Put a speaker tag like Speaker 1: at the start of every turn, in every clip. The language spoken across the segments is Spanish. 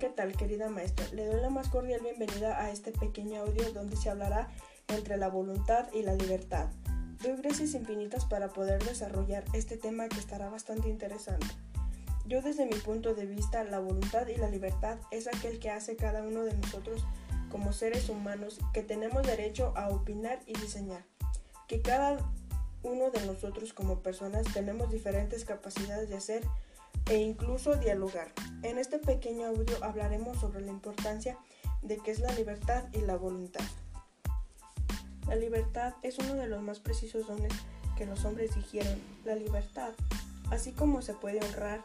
Speaker 1: ¿qué tal querida maestra? Le doy la más cordial bienvenida a este pequeño audio donde se hablará entre la voluntad y la libertad. Doy gracias infinitas para poder desarrollar este tema que estará bastante interesante. Yo desde mi punto de vista, la voluntad y la libertad es aquel que hace cada uno de nosotros como seres humanos que tenemos derecho a opinar y diseñar. Que cada uno de nosotros como personas tenemos diferentes capacidades de hacer e incluso dialogar. En este pequeño audio hablaremos sobre la importancia de qué es la libertad y la voluntad. La libertad es uno de los más precisos dones que los hombres dijeron. La libertad, así como se puede honrar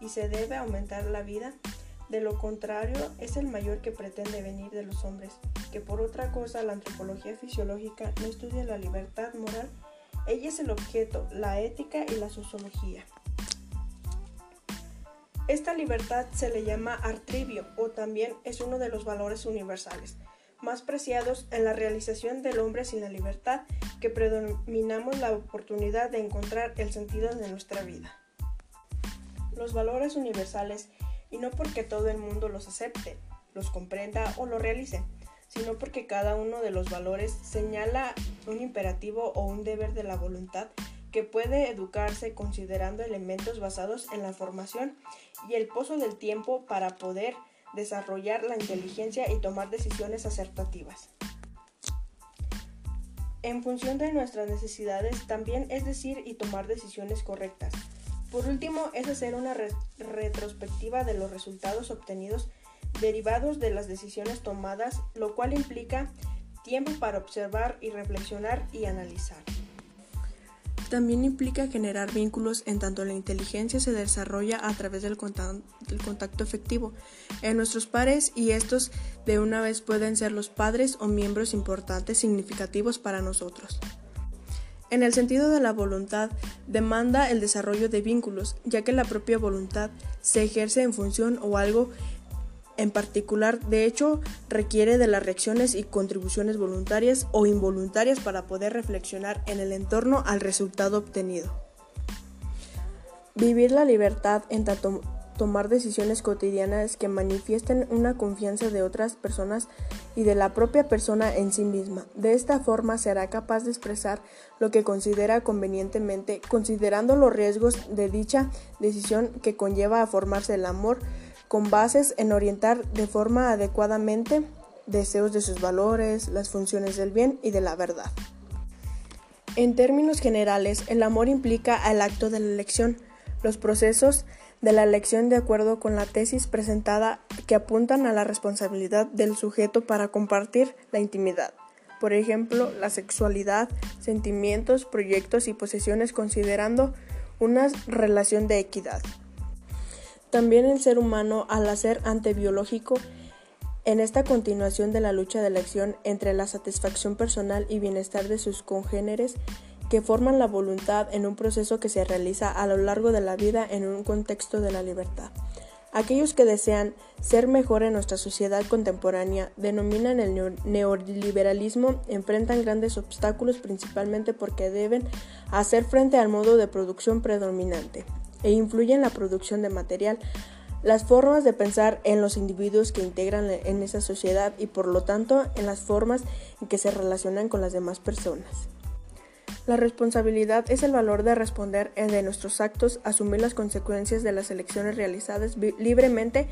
Speaker 1: y se debe aumentar la vida, de lo contrario es el mayor que pretende venir de los hombres, que por otra cosa la antropología fisiológica no estudia la libertad moral, ella es el objeto, la ética y la sociología. Esta libertad se le llama artribio o también es uno de los valores universales más preciados en la realización del hombre sin la libertad, que predominamos la oportunidad de encontrar el sentido de nuestra vida. Los valores universales, y no porque todo el mundo los acepte, los comprenda o lo realice, sino porque cada uno de los valores señala un imperativo o un deber de la voluntad que puede educarse considerando elementos basados en la formación y el pozo del tiempo para poder desarrollar la inteligencia y tomar decisiones acertativas. En función de nuestras necesidades también es decir y tomar decisiones correctas. Por último, es hacer una retrospectiva de los resultados obtenidos derivados de las decisiones tomadas, lo cual implica tiempo para observar y reflexionar y analizar. También implica generar vínculos en tanto la inteligencia se desarrolla a través del contacto, efectivo en nuestros pares y estos de una vez pueden ser los padres o miembros importantes significativos para nosotros. En el sentido de la voluntad, demanda el desarrollo de vínculos, ya que la propia voluntad se ejerce en función o algo en particular, de hecho, requiere de las reacciones y contribuciones voluntarias o involuntarias para poder reflexionar en el entorno al resultado obtenido. Vivir la libertad en tomar decisiones cotidianas que manifiesten una confianza de otras personas y de la propia persona en sí misma. De esta forma será capaz de expresar lo que considera convenientemente, considerando los riesgos de dicha decisión que conlleva a formarse el amor, con bases en orientar de forma adecuadamente deseos de sus valores, las funciones del bien y de la verdad. En términos generales, el amor implica el acto de la elección, los procesos de la elección de acuerdo con la tesis presentada que apuntan a la responsabilidad del sujeto para compartir la intimidad. Por ejemplo, la sexualidad, sentimientos, proyectos y posesiones considerando una relación de equidad. También el ser humano, al hacer antebiológico, en esta continuación de la lucha de elección entre la satisfacción personal y bienestar de sus congéneres, que forman la voluntad en un proceso que se realiza a lo largo de la vida en un contexto de la libertad. Aquellos que desean ser mejor en nuestra sociedad contemporánea denominan el neoliberalismo, enfrentan grandes obstáculos principalmente porque deben hacer frente al modo de producción predominante e influye en la producción de material, las formas de pensar en los individuos que integran en esa sociedad y por lo tanto en las formas en que se relacionan con las demás personas. La responsabilidad es el valor de responder de nuestros actos, asumir las consecuencias de las elecciones realizadas libremente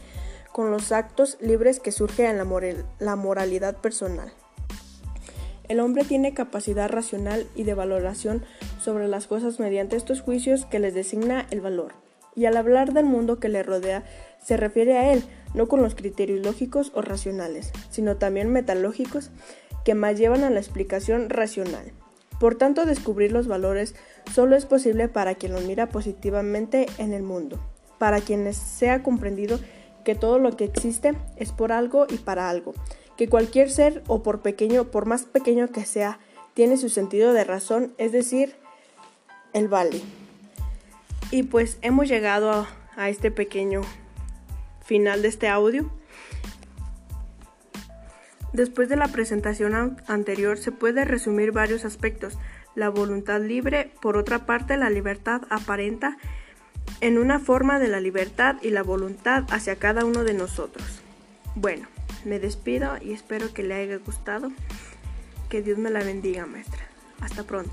Speaker 1: con los actos libres que surge en la moralidad personal. El hombre tiene capacidad racional y de valoración sobre las cosas mediante estos juicios que les designa el valor. Y al hablar del mundo que le rodea, se refiere a él, no con los criterios lógicos o racionales, sino también metalógicos que más llevan a la explicación racional. Por tanto, descubrir los valores solo es posible para quien los mira positivamente en el mundo, para quien sea comprendido que todo lo que existe es por algo y para algo, que cualquier ser o por pequeño, por más pequeño que sea, tiene su sentido de razón, es decir, el vale. Y pues hemos llegado a, a este pequeño final de este audio. Después de la presentación anterior se puede resumir varios aspectos. La voluntad libre, por otra parte, la libertad aparenta en una forma de la libertad y la voluntad hacia cada uno de nosotros. Bueno, me despido y espero que le haya gustado. Que Dios me la bendiga, maestra. Hasta pronto.